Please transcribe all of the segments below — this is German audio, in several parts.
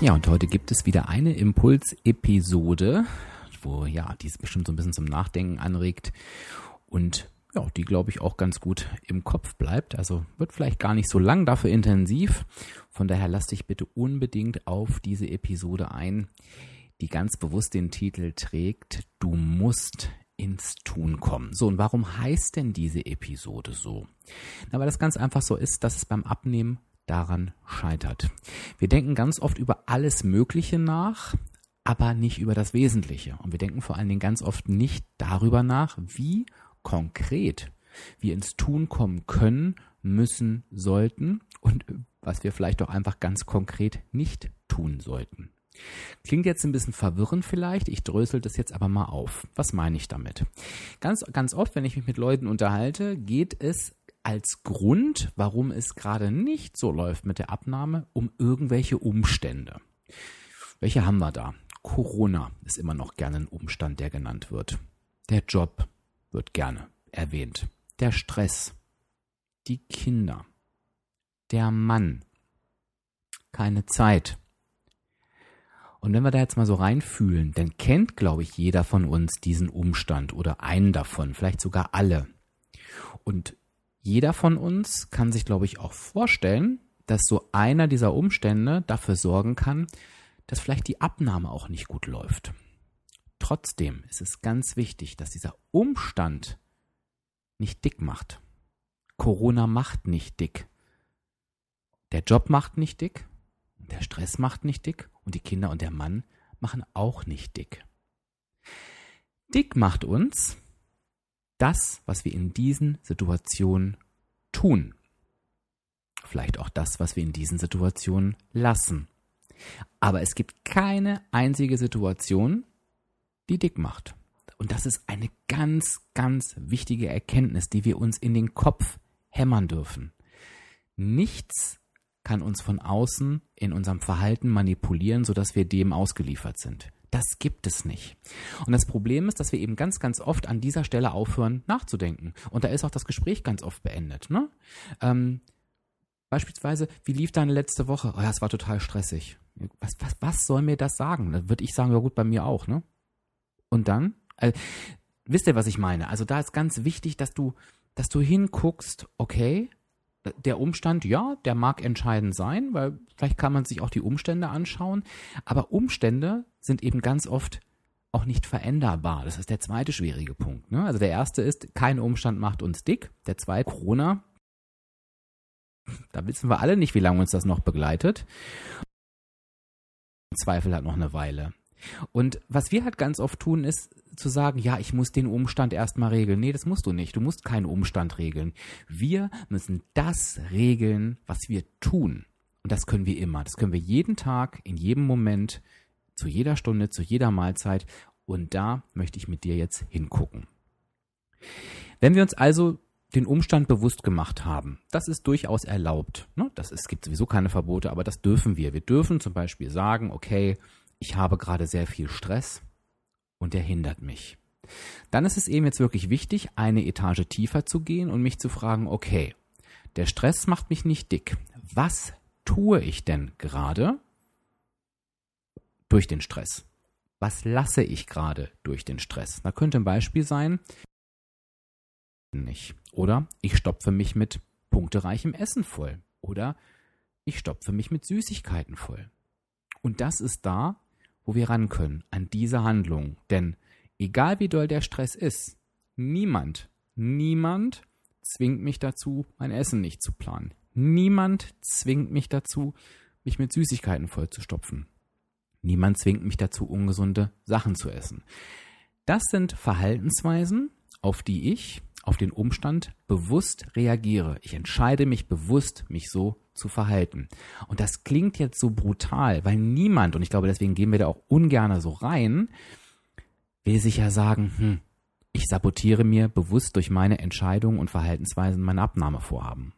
Ja, und heute gibt es wieder eine Impulsepisode, wo ja, die bestimmt so ein bisschen zum Nachdenken anregt und ja, die glaube ich auch ganz gut im Kopf bleibt. Also wird vielleicht gar nicht so lang, dafür intensiv. Von daher lass dich bitte unbedingt auf diese Episode ein, die ganz bewusst den Titel trägt, du musst ins Tun kommen. So, und warum heißt denn diese Episode so? Na, weil das ganz einfach so ist, dass es beim Abnehmen daran scheitert. Wir denken ganz oft über alles Mögliche nach, aber nicht über das Wesentliche. Und wir denken vor allen Dingen ganz oft nicht darüber nach, wie konkret wir ins Tun kommen können, müssen, sollten und was wir vielleicht auch einfach ganz konkret nicht tun sollten. Klingt jetzt ein bisschen verwirrend vielleicht, ich drösel das jetzt aber mal auf. Was meine ich damit? Ganz, ganz oft, wenn ich mich mit Leuten unterhalte, geht es als Grund, warum es gerade nicht so läuft mit der Abnahme, um irgendwelche Umstände. Welche haben wir da? Corona ist immer noch gerne ein Umstand, der genannt wird. Der Job wird gerne erwähnt. Der Stress. Die Kinder. Der Mann. Keine Zeit. Und wenn wir da jetzt mal so reinfühlen, dann kennt, glaube ich, jeder von uns diesen Umstand oder einen davon, vielleicht sogar alle. Und jeder von uns kann sich, glaube ich, auch vorstellen, dass so einer dieser Umstände dafür sorgen kann, dass vielleicht die Abnahme auch nicht gut läuft. Trotzdem ist es ganz wichtig, dass dieser Umstand nicht dick macht. Corona macht nicht dick. Der Job macht nicht dick, der Stress macht nicht dick und die Kinder und der Mann machen auch nicht dick. Dick macht uns, das, was wir in diesen Situationen tun. Vielleicht auch das, was wir in diesen Situationen lassen. Aber es gibt keine einzige Situation, die dick macht. Und das ist eine ganz, ganz wichtige Erkenntnis, die wir uns in den Kopf hämmern dürfen. Nichts kann uns von außen in unserem Verhalten manipulieren, sodass wir dem ausgeliefert sind. Das gibt es nicht. Und das Problem ist, dass wir eben ganz, ganz oft an dieser Stelle aufhören nachzudenken. Und da ist auch das Gespräch ganz oft beendet. Ne? Ähm, beispielsweise, wie lief deine letzte Woche? Oh ja, es war total stressig. Was, was, was soll mir das sagen? Dann würde ich sagen, ja gut, bei mir auch. Ne? Und dann? Also, wisst ihr, was ich meine? Also da ist ganz wichtig, dass du, dass du hinguckst, okay, der Umstand, ja, der mag entscheidend sein, weil vielleicht kann man sich auch die Umstände anschauen, aber Umstände sind eben ganz oft auch nicht veränderbar. Das ist der zweite schwierige Punkt. Ne? Also der erste ist, kein Umstand macht uns dick. Der zweite, Corona. Da wissen wir alle nicht, wie lange uns das noch begleitet. Zweifel hat noch eine Weile. Und was wir halt ganz oft tun, ist zu sagen, ja, ich muss den Umstand erstmal regeln. Nee, das musst du nicht. Du musst keinen Umstand regeln. Wir müssen das regeln, was wir tun. Und das können wir immer. Das können wir jeden Tag, in jedem Moment, zu jeder Stunde, zu jeder Mahlzeit. Und da möchte ich mit dir jetzt hingucken. Wenn wir uns also den Umstand bewusst gemacht haben, das ist durchaus erlaubt. Ne? Das ist, es gibt sowieso keine Verbote, aber das dürfen wir. Wir dürfen zum Beispiel sagen, okay, ich habe gerade sehr viel Stress und der hindert mich. Dann ist es eben jetzt wirklich wichtig, eine Etage tiefer zu gehen und mich zu fragen, okay, der Stress macht mich nicht dick. Was tue ich denn gerade durch den Stress? Was lasse ich gerade durch den Stress? Da könnte ein Beispiel sein, nicht. Oder ich stopfe mich mit punktereichem Essen voll. Oder ich stopfe mich mit Süßigkeiten voll. Und das ist da, wo wir ran können, an diese Handlung. Denn egal wie doll der Stress ist, niemand, niemand zwingt mich dazu, mein Essen nicht zu planen. Niemand zwingt mich dazu, mich mit Süßigkeiten vollzustopfen. Niemand zwingt mich dazu, ungesunde Sachen zu essen. Das sind Verhaltensweisen, auf die ich, auf den Umstand bewusst reagiere. Ich entscheide mich bewusst, mich so zu verhalten. Und das klingt jetzt so brutal, weil niemand, und ich glaube, deswegen gehen wir da auch ungern so rein, will sich ja sagen, hm, ich sabotiere mir bewusst durch meine Entscheidungen und Verhaltensweisen mein Abnahmevorhaben.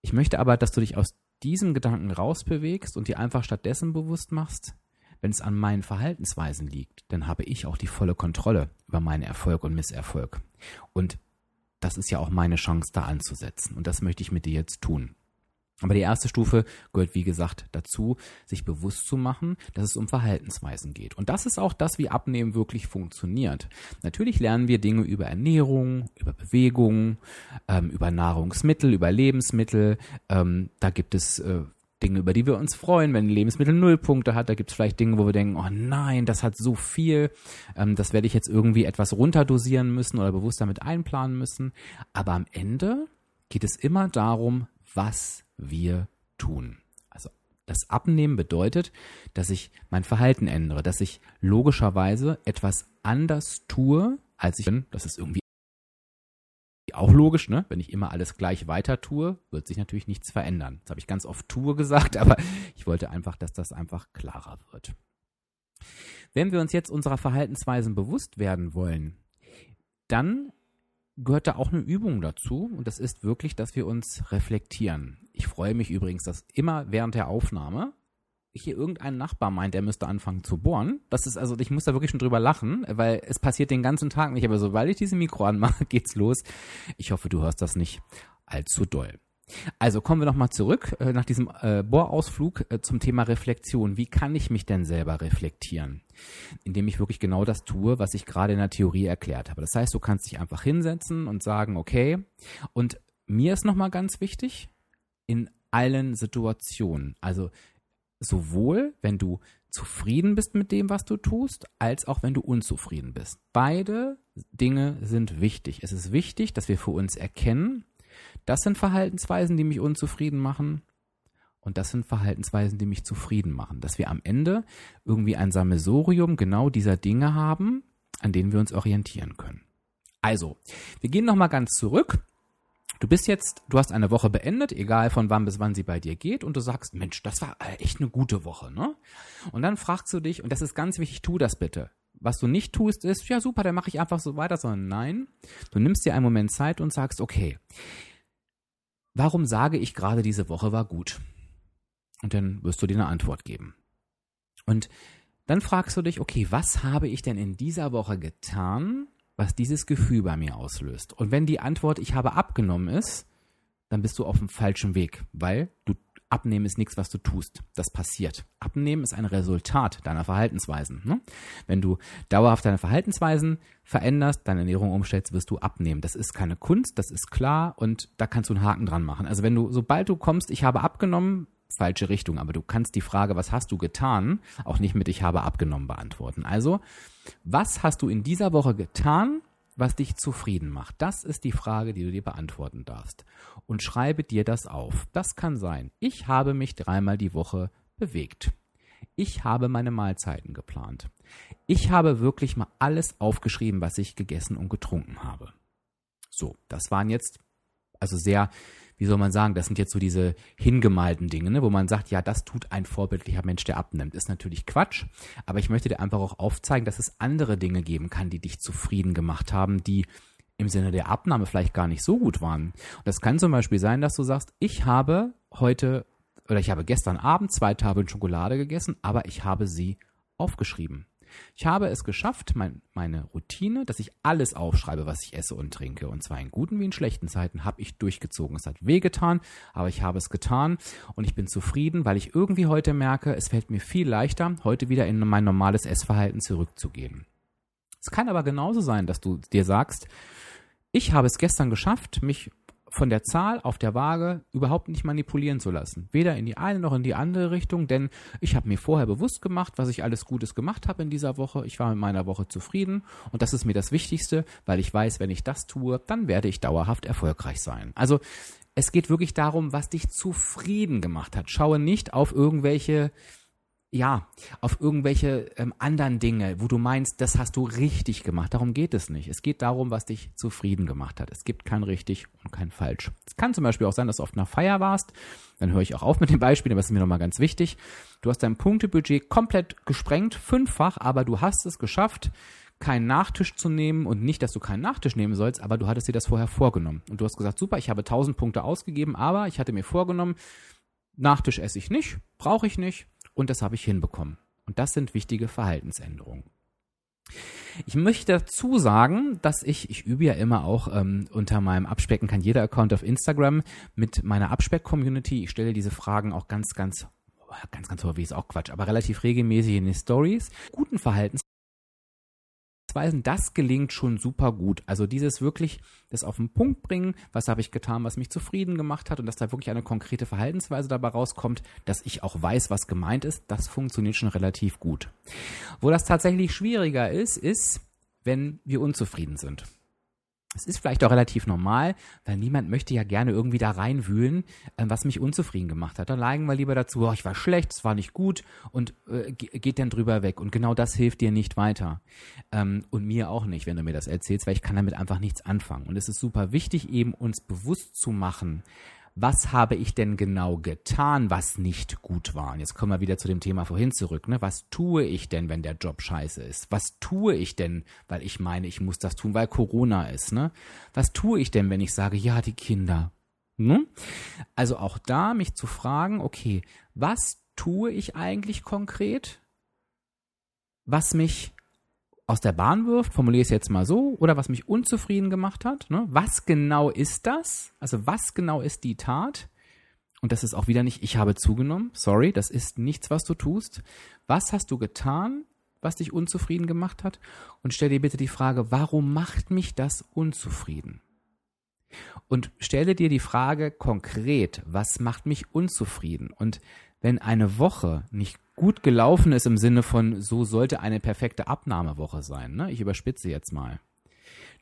Ich möchte aber, dass du dich aus diesem Gedanken rausbewegst und dir einfach stattdessen bewusst machst, wenn es an meinen Verhaltensweisen liegt, dann habe ich auch die volle Kontrolle über meinen Erfolg und Misserfolg. Und das ist ja auch meine Chance, da anzusetzen. Und das möchte ich mit dir jetzt tun. Aber die erste Stufe gehört, wie gesagt, dazu, sich bewusst zu machen, dass es um Verhaltensweisen geht. Und das ist auch das, wie Abnehmen wirklich funktioniert. Natürlich lernen wir Dinge über Ernährung, über Bewegung, ähm, über Nahrungsmittel, über Lebensmittel. Ähm, da gibt es äh, Dinge, über die wir uns freuen, wenn ein Lebensmittel null Punkte hat. Da gibt es vielleicht Dinge, wo wir denken, oh nein, das hat so viel, ähm, das werde ich jetzt irgendwie etwas runterdosieren müssen oder bewusst damit einplanen müssen. Aber am Ende geht es immer darum, was wir tun. Also das Abnehmen bedeutet, dass ich mein Verhalten ändere, dass ich logischerweise etwas anders tue, als ich bin. Das ist irgendwie auch logisch, ne? Wenn ich immer alles gleich weiter tue, wird sich natürlich nichts verändern. Das habe ich ganz oft tue gesagt, aber ich wollte einfach, dass das einfach klarer wird. Wenn wir uns jetzt unserer Verhaltensweisen bewusst werden wollen, dann gehört da auch eine Übung dazu und das ist wirklich, dass wir uns reflektieren. Ich freue mich übrigens, dass immer während der Aufnahme hier irgendein Nachbar meint, er müsste anfangen zu bohren. Das ist also, ich muss da wirklich schon drüber lachen, weil es passiert den ganzen Tag nicht. Aber sobald ich diese Mikro anmache, geht's los. Ich hoffe, du hörst das nicht allzu doll. Also kommen wir nochmal zurück äh, nach diesem äh, Bohrausflug äh, zum Thema Reflexion. Wie kann ich mich denn selber reflektieren? Indem ich wirklich genau das tue, was ich gerade in der Theorie erklärt habe. Das heißt, du kannst dich einfach hinsetzen und sagen, okay, und mir ist nochmal ganz wichtig, in allen Situationen. Also sowohl wenn du zufrieden bist mit dem, was du tust, als auch wenn du unzufrieden bist. Beide Dinge sind wichtig. Es ist wichtig, dass wir für uns erkennen, das sind Verhaltensweisen, die mich unzufrieden machen. Und das sind Verhaltensweisen, die mich zufrieden machen. Dass wir am Ende irgendwie ein Sammelsorium genau dieser Dinge haben, an denen wir uns orientieren können. Also, wir gehen nochmal ganz zurück Du bist jetzt, du hast eine Woche beendet, egal von wann bis wann sie bei dir geht, und du sagst, Mensch, das war echt eine gute Woche, ne? Und dann fragst du dich, und das ist ganz wichtig, tu das bitte. Was du nicht tust, ist, ja super, dann mache ich einfach so weiter, sondern nein, du nimmst dir einen Moment Zeit und sagst, okay, warum sage ich gerade, diese Woche war gut? Und dann wirst du dir eine Antwort geben. Und dann fragst du dich, okay, was habe ich denn in dieser Woche getan, was dieses Gefühl bei mir auslöst. Und wenn die Antwort ich habe abgenommen ist, dann bist du auf dem falschen Weg, weil du Abnehmen ist nichts, was du tust. Das passiert. Abnehmen ist ein Resultat deiner Verhaltensweisen. Ne? Wenn du dauerhaft deine Verhaltensweisen veränderst, deine Ernährung umstellst, wirst du abnehmen. Das ist keine Kunst, das ist klar und da kannst du einen Haken dran machen. Also wenn du, sobald du kommst, ich habe abgenommen, falsche Richtung. Aber du kannst die Frage, was hast du getan, auch nicht mit ich habe abgenommen beantworten. Also, was hast du in dieser Woche getan, was dich zufrieden macht? Das ist die Frage, die du dir beantworten darfst. Und schreibe dir das auf. Das kann sein. Ich habe mich dreimal die Woche bewegt. Ich habe meine Mahlzeiten geplant. Ich habe wirklich mal alles aufgeschrieben, was ich gegessen und getrunken habe. So, das waren jetzt also sehr wie soll man sagen, das sind jetzt so diese hingemalten Dinge, ne, wo man sagt, ja, das tut ein vorbildlicher Mensch, der abnimmt. Ist natürlich Quatsch, aber ich möchte dir einfach auch aufzeigen, dass es andere Dinge geben kann, die dich zufrieden gemacht haben, die im Sinne der Abnahme vielleicht gar nicht so gut waren. Und das kann zum Beispiel sein, dass du sagst, ich habe heute oder ich habe gestern Abend zwei Tafeln Schokolade gegessen, aber ich habe sie aufgeschrieben. Ich habe es geschafft, mein, meine Routine, dass ich alles aufschreibe, was ich esse und trinke. Und zwar in guten wie in schlechten Zeiten habe ich durchgezogen. Es hat wehgetan, aber ich habe es getan und ich bin zufrieden, weil ich irgendwie heute merke, es fällt mir viel leichter, heute wieder in mein normales Essverhalten zurückzugehen. Es kann aber genauso sein, dass du dir sagst, ich habe es gestern geschafft, mich von der Zahl auf der Waage überhaupt nicht manipulieren zu lassen. Weder in die eine noch in die andere Richtung, denn ich habe mir vorher bewusst gemacht, was ich alles Gutes gemacht habe in dieser Woche. Ich war mit meiner Woche zufrieden und das ist mir das Wichtigste, weil ich weiß, wenn ich das tue, dann werde ich dauerhaft erfolgreich sein. Also es geht wirklich darum, was dich zufrieden gemacht hat. Schaue nicht auf irgendwelche ja, auf irgendwelche ähm, anderen Dinge, wo du meinst, das hast du richtig gemacht. Darum geht es nicht. Es geht darum, was dich zufrieden gemacht hat. Es gibt kein richtig und kein falsch. Es kann zum Beispiel auch sein, dass du auf einer Feier warst. Dann höre ich auch auf mit dem Beispiel, aber es ist mir nochmal ganz wichtig. Du hast dein Punktebudget komplett gesprengt, fünffach, aber du hast es geschafft, keinen Nachtisch zu nehmen und nicht, dass du keinen Nachtisch nehmen sollst, aber du hattest dir das vorher vorgenommen. Und du hast gesagt, super, ich habe 1000 Punkte ausgegeben, aber ich hatte mir vorgenommen, Nachtisch esse ich nicht, brauche ich nicht, und das habe ich hinbekommen. Und das sind wichtige Verhaltensänderungen. Ich möchte dazu sagen, dass ich, ich übe ja immer auch ähm, unter meinem Abspecken kann jeder Account auf Instagram mit meiner Abspeck-Community. Ich stelle diese Fragen auch ganz, ganz, ganz, ganz häufig ist auch Quatsch, aber relativ regelmäßig in den Stories. Guten Verhaltens Verhaltensweisen, das gelingt schon super gut. Also dieses wirklich, das auf den Punkt bringen, was habe ich getan, was mich zufrieden gemacht hat und dass da wirklich eine konkrete Verhaltensweise dabei rauskommt, dass ich auch weiß, was gemeint ist, das funktioniert schon relativ gut. Wo das tatsächlich schwieriger ist, ist, wenn wir unzufrieden sind. Es ist vielleicht auch relativ normal, weil niemand möchte ja gerne irgendwie da reinwühlen, äh, was mich unzufrieden gemacht hat. Dann neigen wir lieber dazu, oh, ich war schlecht, es war nicht gut und äh, geht dann drüber weg. Und genau das hilft dir nicht weiter. Ähm, und mir auch nicht, wenn du mir das erzählst, weil ich kann damit einfach nichts anfangen. Und es ist super wichtig, eben uns bewusst zu machen, was habe ich denn genau getan, was nicht gut war? Und jetzt kommen wir wieder zu dem Thema vorhin zurück. Ne? Was tue ich denn, wenn der Job scheiße ist? Was tue ich denn, weil ich meine, ich muss das tun, weil Corona ist? Ne? Was tue ich denn, wenn ich sage, ja, die Kinder? Ne? Also auch da mich zu fragen, okay, was tue ich eigentlich konkret, was mich aus der Bahn wirft, formuliere ich es jetzt mal so, oder was mich unzufrieden gemacht hat. Ne? Was genau ist das? Also was genau ist die Tat? Und das ist auch wieder nicht, ich habe zugenommen. Sorry, das ist nichts, was du tust. Was hast du getan, was dich unzufrieden gemacht hat? Und stell dir bitte die Frage, warum macht mich das unzufrieden? Und stelle dir die Frage konkret, was macht mich unzufrieden? Und wenn eine Woche nicht gut gelaufen ist im Sinne von, so sollte eine perfekte Abnahmewoche sein. Ne? Ich überspitze jetzt mal.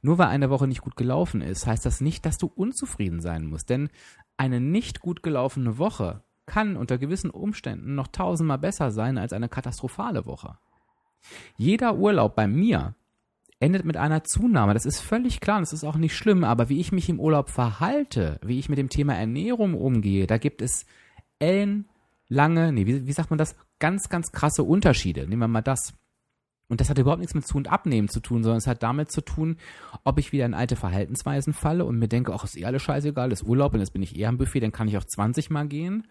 Nur weil eine Woche nicht gut gelaufen ist, heißt das nicht, dass du unzufrieden sein musst. Denn eine nicht gut gelaufene Woche kann unter gewissen Umständen noch tausendmal besser sein als eine katastrophale Woche. Jeder Urlaub bei mir endet mit einer Zunahme. Das ist völlig klar, das ist auch nicht schlimm, aber wie ich mich im Urlaub verhalte, wie ich mit dem Thema Ernährung umgehe, da gibt es ellenlange, nee, wie, wie sagt man das? Ganz, ganz krasse Unterschiede. Nehmen wir mal das. Und das hat überhaupt nichts mit Zu- und Abnehmen zu tun, sondern es hat damit zu tun, ob ich wieder in alte Verhaltensweisen falle und mir denke, ach, ist eh alles scheißegal, ist Urlaub und jetzt bin ich eher am Buffet, dann kann ich auch 20 Mal gehen.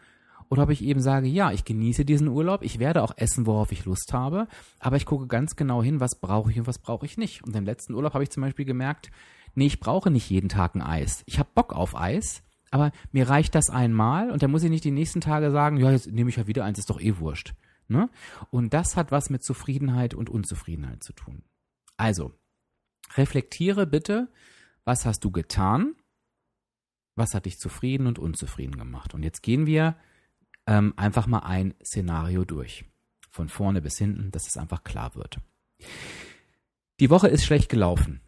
Oder ob ich eben sage, ja, ich genieße diesen Urlaub, ich werde auch essen, worauf ich Lust habe, aber ich gucke ganz genau hin, was brauche ich und was brauche ich nicht. Und im letzten Urlaub habe ich zum Beispiel gemerkt, nee, ich brauche nicht jeden Tag ein Eis. Ich habe Bock auf Eis, aber mir reicht das einmal und dann muss ich nicht die nächsten Tage sagen, ja, jetzt nehme ich ja wieder eins, ist doch eh wurscht. Ne? Und das hat was mit Zufriedenheit und Unzufriedenheit zu tun. Also, reflektiere bitte, was hast du getan? Was hat dich zufrieden und unzufrieden gemacht? Und jetzt gehen wir ähm, einfach mal ein Szenario durch. Von vorne bis hinten, dass es einfach klar wird. Die Woche ist schlecht gelaufen.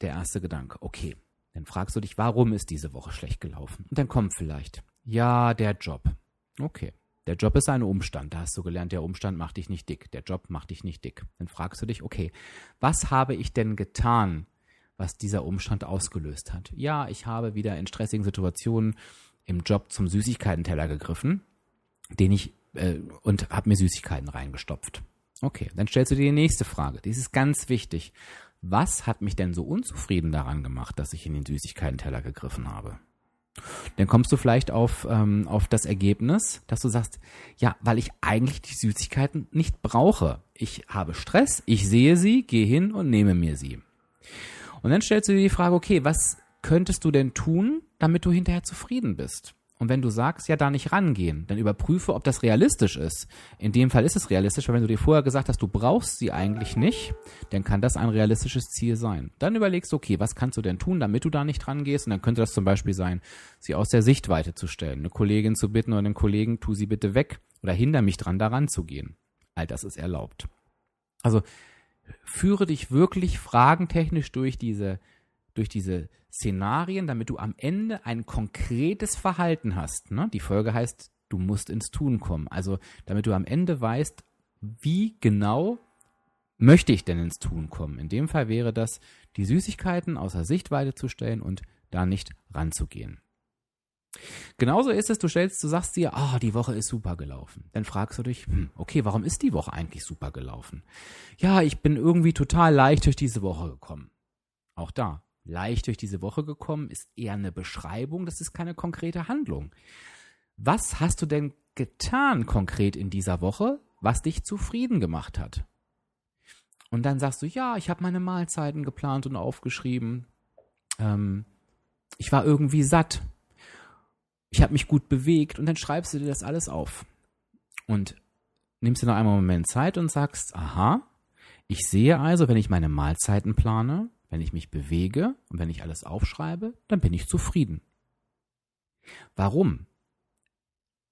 Der erste Gedanke. Okay. Dann fragst du dich, warum ist diese Woche schlecht gelaufen? Und dann kommt vielleicht, ja, der Job. Okay. Der Job ist ein Umstand. Da hast du gelernt, der Umstand macht dich nicht dick. Der Job macht dich nicht dick. Dann fragst du dich, okay, was habe ich denn getan, was dieser Umstand ausgelöst hat? Ja, ich habe wieder in stressigen Situationen im Job zum Süßigkeitenteller gegriffen, den ich äh, und habe mir Süßigkeiten reingestopft. Okay, dann stellst du dir die nächste Frage. Die ist ganz wichtig. Was hat mich denn so unzufrieden daran gemacht, dass ich in den Süßigkeitenteller gegriffen habe? Dann kommst du vielleicht auf, ähm, auf das Ergebnis, dass du sagst, ja, weil ich eigentlich die Süßigkeiten nicht brauche. Ich habe Stress, ich sehe sie, gehe hin und nehme mir sie. Und dann stellst du dir die Frage, okay, was könntest du denn tun, damit du hinterher zufrieden bist? Und wenn du sagst, ja, da nicht rangehen, dann überprüfe, ob das realistisch ist. In dem Fall ist es realistisch, weil wenn du dir vorher gesagt hast, du brauchst sie eigentlich nicht, dann kann das ein realistisches Ziel sein. Dann überlegst du, okay, was kannst du denn tun, damit du da nicht rangehst? Und dann könnte das zum Beispiel sein, sie aus der Sichtweite zu stellen, eine Kollegin zu bitten oder einen Kollegen, tu sie bitte weg oder hinder mich dran, da ranzugehen. All das ist erlaubt. Also führe dich wirklich fragentechnisch durch diese durch diese Szenarien, damit du am Ende ein konkretes Verhalten hast. Ne? Die Folge heißt, du musst ins Tun kommen. Also damit du am Ende weißt, wie genau möchte ich denn ins Tun kommen? In dem Fall wäre das, die Süßigkeiten außer Sichtweite zu stellen und da nicht ranzugehen. Genauso ist es, du stellst, du sagst dir, ah, oh, die Woche ist super gelaufen. Dann fragst du dich, hm, okay, warum ist die Woche eigentlich super gelaufen? Ja, ich bin irgendwie total leicht durch diese Woche gekommen. Auch da, leicht durch diese Woche gekommen ist eher eine Beschreibung, das ist keine konkrete Handlung. Was hast du denn getan konkret in dieser Woche, was dich zufrieden gemacht hat? Und dann sagst du, ja, ich habe meine Mahlzeiten geplant und aufgeschrieben. Ähm, ich war irgendwie satt. Ich habe mich gut bewegt und dann schreibst du dir das alles auf. Und nimmst dir noch einmal einen Moment Zeit und sagst, aha, ich sehe also, wenn ich meine Mahlzeiten plane, wenn ich mich bewege und wenn ich alles aufschreibe, dann bin ich zufrieden. Warum?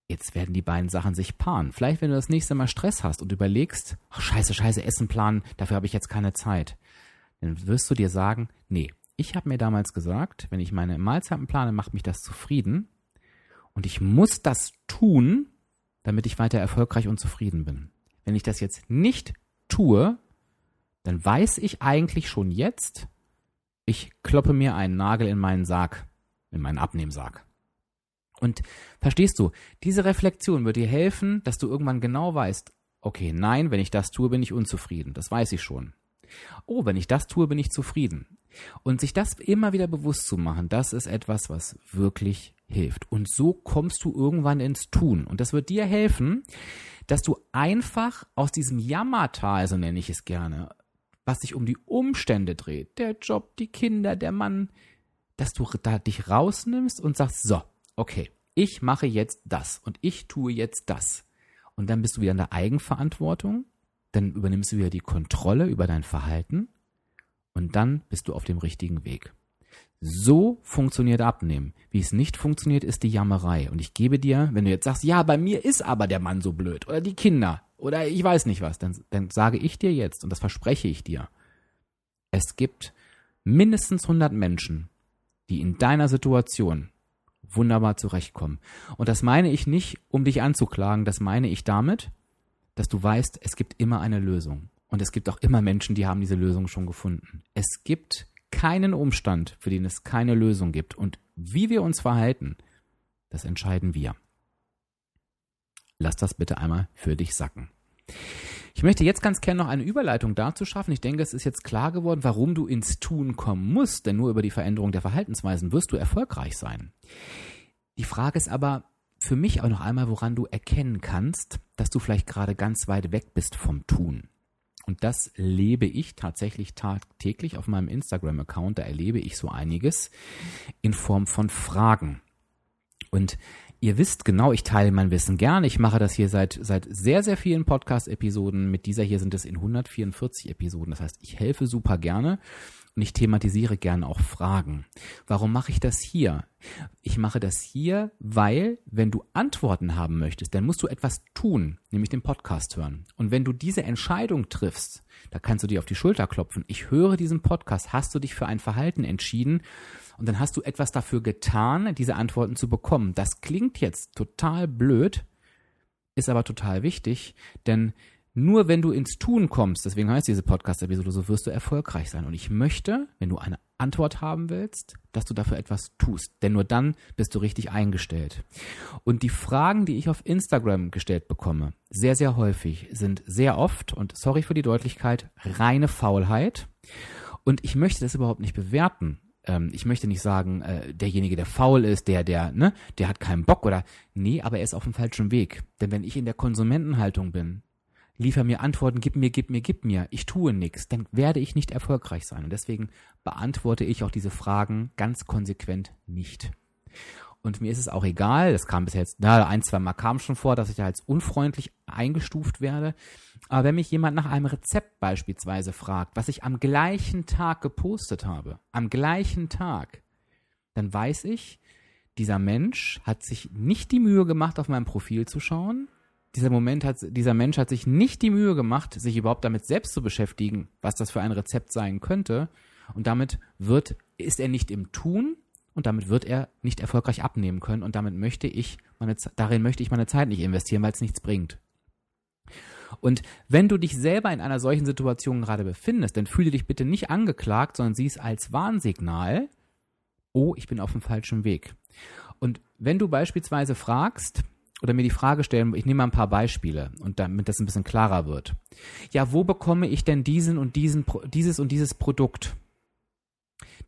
Jetzt werden die beiden Sachen sich paaren. Vielleicht, wenn du das nächste Mal Stress hast und überlegst, ach scheiße, scheiße, Essen planen, dafür habe ich jetzt keine Zeit. Dann wirst du dir sagen, nee, ich habe mir damals gesagt, wenn ich meine Mahlzeiten plane, macht mich das zufrieden. Und ich muss das tun, damit ich weiter erfolgreich und zufrieden bin. Wenn ich das jetzt nicht tue, dann weiß ich eigentlich schon jetzt, ich kloppe mir einen Nagel in meinen Sarg, in meinen Abnehmsarg. Und verstehst du, diese Reflexion wird dir helfen, dass du irgendwann genau weißt, okay, nein, wenn ich das tue, bin ich unzufrieden. Das weiß ich schon. Oh, wenn ich das tue, bin ich zufrieden. Und sich das immer wieder bewusst zu machen, das ist etwas, was wirklich hilft. Und so kommst du irgendwann ins Tun. Und das wird dir helfen, dass du einfach aus diesem Jammertal, so nenne ich es gerne, was sich um die Umstände dreht, der Job, die Kinder, der Mann, dass du da dich rausnimmst und sagst, so, okay, ich mache jetzt das und ich tue jetzt das. Und dann bist du wieder in der Eigenverantwortung, dann übernimmst du wieder die Kontrolle über dein Verhalten und dann bist du auf dem richtigen Weg. So funktioniert Abnehmen. Wie es nicht funktioniert, ist die Jammerei. Und ich gebe dir, wenn du jetzt sagst, ja, bei mir ist aber der Mann so blöd oder die Kinder oder ich weiß nicht was, dann, dann sage ich dir jetzt, und das verspreche ich dir, es gibt mindestens 100 Menschen, die in deiner Situation wunderbar zurechtkommen. Und das meine ich nicht, um dich anzuklagen, das meine ich damit, dass du weißt, es gibt immer eine Lösung. Und es gibt auch immer Menschen, die haben diese Lösung schon gefunden. Es gibt keinen Umstand, für den es keine Lösung gibt. Und wie wir uns verhalten, das entscheiden wir. Lass das bitte einmal für dich sacken. Ich möchte jetzt ganz gerne noch eine Überleitung dazu schaffen. Ich denke, es ist jetzt klar geworden, warum du ins Tun kommen musst, denn nur über die Veränderung der Verhaltensweisen wirst du erfolgreich sein. Die Frage ist aber für mich auch noch einmal, woran du erkennen kannst, dass du vielleicht gerade ganz weit weg bist vom Tun. Und das lebe ich tatsächlich tagtäglich auf meinem Instagram-Account. Da erlebe ich so einiges in Form von Fragen. Und Ihr wisst genau, ich teile mein Wissen gerne. Ich mache das hier seit, seit sehr, sehr vielen Podcast-Episoden. Mit dieser hier sind es in 144 Episoden. Das heißt, ich helfe super gerne und ich thematisiere gerne auch Fragen. Warum mache ich das hier? Ich mache das hier, weil, wenn du Antworten haben möchtest, dann musst du etwas tun, nämlich den Podcast hören. Und wenn du diese Entscheidung triffst, da kannst du dir auf die Schulter klopfen. Ich höre diesen Podcast. Hast du dich für ein Verhalten entschieden? Und dann hast du etwas dafür getan, diese Antworten zu bekommen. Das klingt jetzt total blöd, ist aber total wichtig, denn nur wenn du ins Tun kommst, deswegen heißt diese Podcast-Episode so, wirst du erfolgreich sein. Und ich möchte, wenn du eine Antwort haben willst, dass du dafür etwas tust. Denn nur dann bist du richtig eingestellt. Und die Fragen, die ich auf Instagram gestellt bekomme, sehr, sehr häufig, sind sehr oft, und sorry für die Deutlichkeit, reine Faulheit. Und ich möchte das überhaupt nicht bewerten ähm, ich möchte nicht sagen, äh, derjenige, der faul ist, der, der, ne, der hat keinen Bock oder, nee, aber er ist auf dem falschen Weg. Denn wenn ich in der Konsumentenhaltung bin, liefer mir Antworten, gib mir, gib mir, gib mir, ich tue nichts, dann werde ich nicht erfolgreich sein. Und deswegen beantworte ich auch diese Fragen ganz konsequent nicht. Und mir ist es auch egal, das kam bis jetzt, na, ein, zwei Mal kam schon vor, dass ich da als unfreundlich eingestuft werde. Aber wenn mich jemand nach einem Rezept beispielsweise fragt, was ich am gleichen Tag gepostet habe, am gleichen Tag, dann weiß ich, dieser Mensch hat sich nicht die Mühe gemacht, auf mein Profil zu schauen. Dieser Moment hat, dieser Mensch hat sich nicht die Mühe gemacht, sich überhaupt damit selbst zu beschäftigen, was das für ein Rezept sein könnte. Und damit wird, ist er nicht im Tun, und damit wird er nicht erfolgreich abnehmen können und damit möchte ich meine, darin möchte ich meine Zeit nicht investieren, weil es nichts bringt. Und wenn du dich selber in einer solchen Situation gerade befindest, dann fühle dich bitte nicht angeklagt, sondern sieh es als Warnsignal, oh, ich bin auf dem falschen Weg. Und wenn du beispielsweise fragst, oder mir die Frage stellen, ich nehme mal ein paar Beispiele und damit das ein bisschen klarer wird. Ja, wo bekomme ich denn diesen und diesen, dieses und dieses Produkt?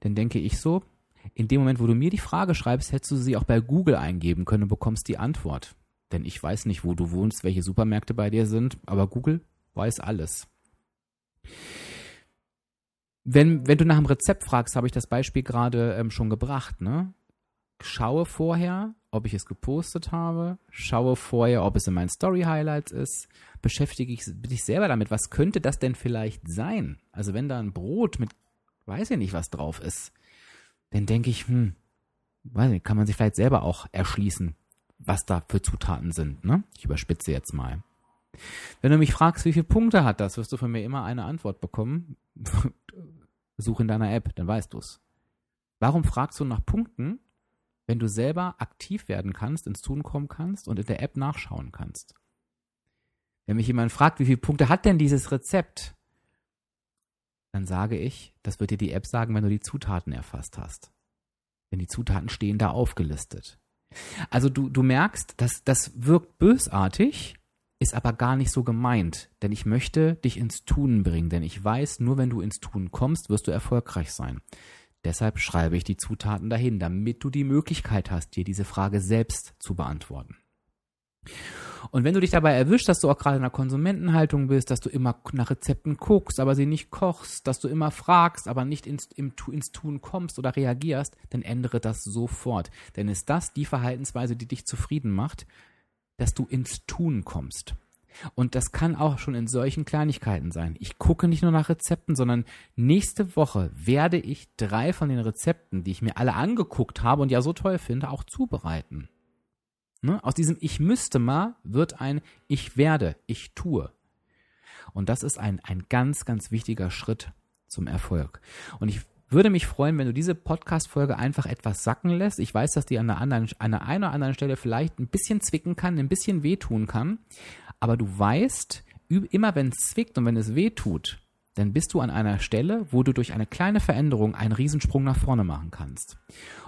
Dann denke ich so, in dem Moment, wo du mir die Frage schreibst, hättest du sie auch bei Google eingeben können und bekommst die Antwort. Denn ich weiß nicht, wo du wohnst, welche Supermärkte bei dir sind, aber Google weiß alles. Wenn, wenn du nach einem Rezept fragst, habe ich das Beispiel gerade ähm, schon gebracht, ne? Schaue vorher, ob ich es gepostet habe, schaue vorher, ob es in meinen Story Highlights ist, beschäftige ich dich selber damit, was könnte das denn vielleicht sein? Also wenn da ein Brot mit, weiß ich nicht, was drauf ist, dann denke ich, hm, weiß nicht, kann man sich vielleicht selber auch erschließen, was da für Zutaten sind, ne? Ich überspitze jetzt mal. Wenn du mich fragst, wie viele Punkte hat das, wirst du von mir immer eine Antwort bekommen. Such in deiner App, dann weißt du's. Warum fragst du nach Punkten, wenn du selber aktiv werden kannst, ins Tun kommen kannst und in der App nachschauen kannst? Wenn mich jemand fragt, wie viele Punkte hat denn dieses Rezept, dann sage ich, das wird dir die App sagen, wenn du die Zutaten erfasst hast. Denn die Zutaten stehen da aufgelistet. Also du, du merkst, dass das wirkt bösartig, ist aber gar nicht so gemeint. Denn ich möchte dich ins Tun bringen. Denn ich weiß, nur wenn du ins Tun kommst, wirst du erfolgreich sein. Deshalb schreibe ich die Zutaten dahin, damit du die Möglichkeit hast, dir diese Frage selbst zu beantworten. Und wenn du dich dabei erwischst, dass du auch gerade in einer Konsumentenhaltung bist, dass du immer nach Rezepten guckst, aber sie nicht kochst, dass du immer fragst, aber nicht ins, im, ins Tun kommst oder reagierst, dann ändere das sofort. Denn ist das die Verhaltensweise, die dich zufrieden macht, dass du ins Tun kommst. Und das kann auch schon in solchen Kleinigkeiten sein. Ich gucke nicht nur nach Rezepten, sondern nächste Woche werde ich drei von den Rezepten, die ich mir alle angeguckt habe und ja so toll finde, auch zubereiten. Ne? Aus diesem Ich müsste mal wird ein Ich werde, ich tue. Und das ist ein, ein ganz, ganz wichtiger Schritt zum Erfolg. Und ich würde mich freuen, wenn du diese Podcast-Folge einfach etwas sacken lässt. Ich weiß, dass die an der, anderen, an der einen oder anderen Stelle vielleicht ein bisschen zwicken kann, ein bisschen wehtun kann. Aber du weißt, immer wenn es zwickt und wenn es wehtut, dann bist du an einer Stelle, wo du durch eine kleine Veränderung einen Riesensprung nach vorne machen kannst.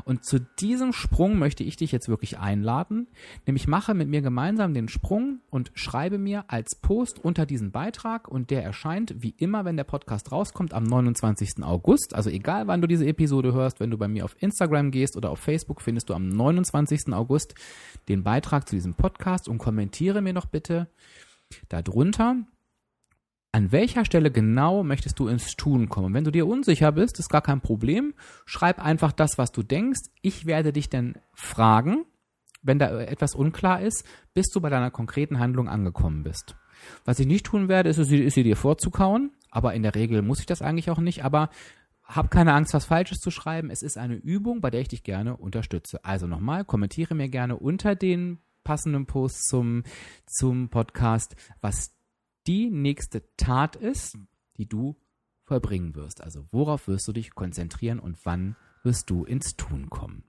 Und zu diesem Sprung möchte ich dich jetzt wirklich einladen, nämlich mache mit mir gemeinsam den Sprung und schreibe mir als Post unter diesen Beitrag und der erscheint wie immer, wenn der Podcast rauskommt, am 29. August. Also egal, wann du diese Episode hörst, wenn du bei mir auf Instagram gehst oder auf Facebook, findest du am 29. August den Beitrag zu diesem Podcast und kommentiere mir noch bitte darunter, an welcher Stelle genau möchtest du ins Tun kommen? Wenn du dir unsicher bist, ist gar kein Problem. Schreib einfach das, was du denkst. Ich werde dich dann fragen, wenn da etwas unklar ist, bis du bei deiner konkreten Handlung angekommen bist. Was ich nicht tun werde, ist, ist sie dir vorzukauen. Aber in der Regel muss ich das eigentlich auch nicht. Aber hab keine Angst, was Falsches zu schreiben. Es ist eine Übung, bei der ich dich gerne unterstütze. Also nochmal, kommentiere mir gerne unter den passenden Posts zum, zum Podcast, was die nächste Tat ist, die du vollbringen wirst. Also worauf wirst du dich konzentrieren und wann wirst du ins Tun kommen.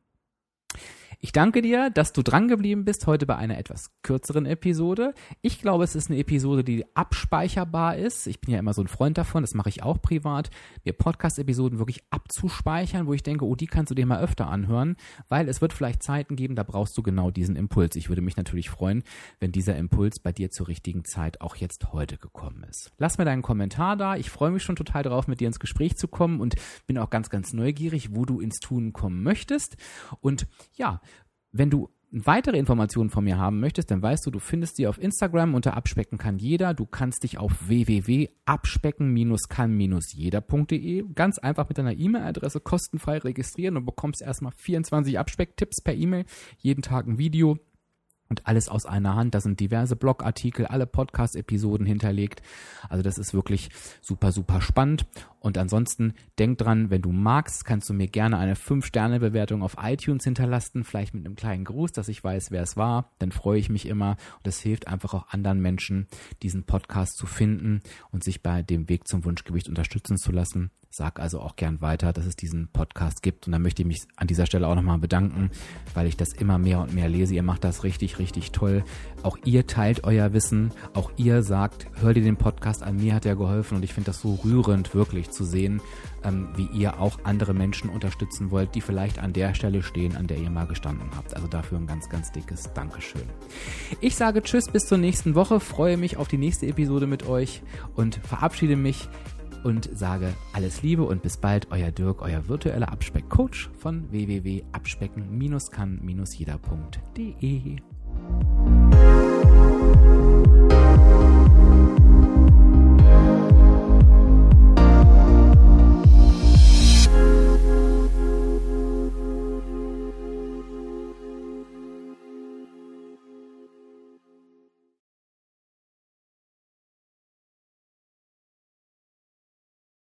Ich danke dir, dass du dran geblieben bist heute bei einer etwas kürzeren Episode. Ich glaube, es ist eine Episode, die abspeicherbar ist. Ich bin ja immer so ein Freund davon, das mache ich auch privat, mir Podcast-Episoden wirklich abzuspeichern, wo ich denke, oh, die kannst du dir mal öfter anhören, weil es wird vielleicht Zeiten geben, da brauchst du genau diesen Impuls. Ich würde mich natürlich freuen, wenn dieser Impuls bei dir zur richtigen Zeit auch jetzt heute gekommen ist. Lass mir deinen Kommentar da. Ich freue mich schon total darauf, mit dir ins Gespräch zu kommen und bin auch ganz, ganz neugierig, wo du ins Tun kommen möchtest. Und ja, wenn du weitere Informationen von mir haben möchtest, dann weißt du, du findest sie auf Instagram unter Abspecken kann jeder. Du kannst dich auf www.abspecken-kann-jeder.de ganz einfach mit deiner E-Mail-Adresse kostenfrei registrieren und bekommst erstmal 24 Abspecktipps per E-Mail, jeden Tag ein Video und alles aus einer Hand. Da sind diverse Blogartikel, alle Podcast-Episoden hinterlegt. Also das ist wirklich super, super spannend. Und ansonsten denk dran, wenn du magst, kannst du mir gerne eine 5-Sterne-Bewertung auf iTunes hinterlassen, vielleicht mit einem kleinen Gruß, dass ich weiß, wer es war. Dann freue ich mich immer. Und das hilft einfach auch anderen Menschen, diesen Podcast zu finden und sich bei dem Weg zum Wunschgewicht unterstützen zu lassen. Sag also auch gern weiter, dass es diesen Podcast gibt. Und dann möchte ich mich an dieser Stelle auch nochmal bedanken, weil ich das immer mehr und mehr lese. Ihr macht das richtig, richtig toll. Auch ihr teilt euer Wissen, auch ihr sagt, hör dir den Podcast an, mir hat er geholfen und ich finde das so rührend, wirklich zu sehen, ähm, wie ihr auch andere Menschen unterstützen wollt, die vielleicht an der Stelle stehen, an der ihr mal gestanden habt. Also dafür ein ganz, ganz dickes Dankeschön. Ich sage Tschüss bis zur nächsten Woche, freue mich auf die nächste Episode mit euch und verabschiede mich und sage alles Liebe und bis bald, euer Dirk, euer virtueller Abspeckcoach von www.abspecken-kann-jeder.de.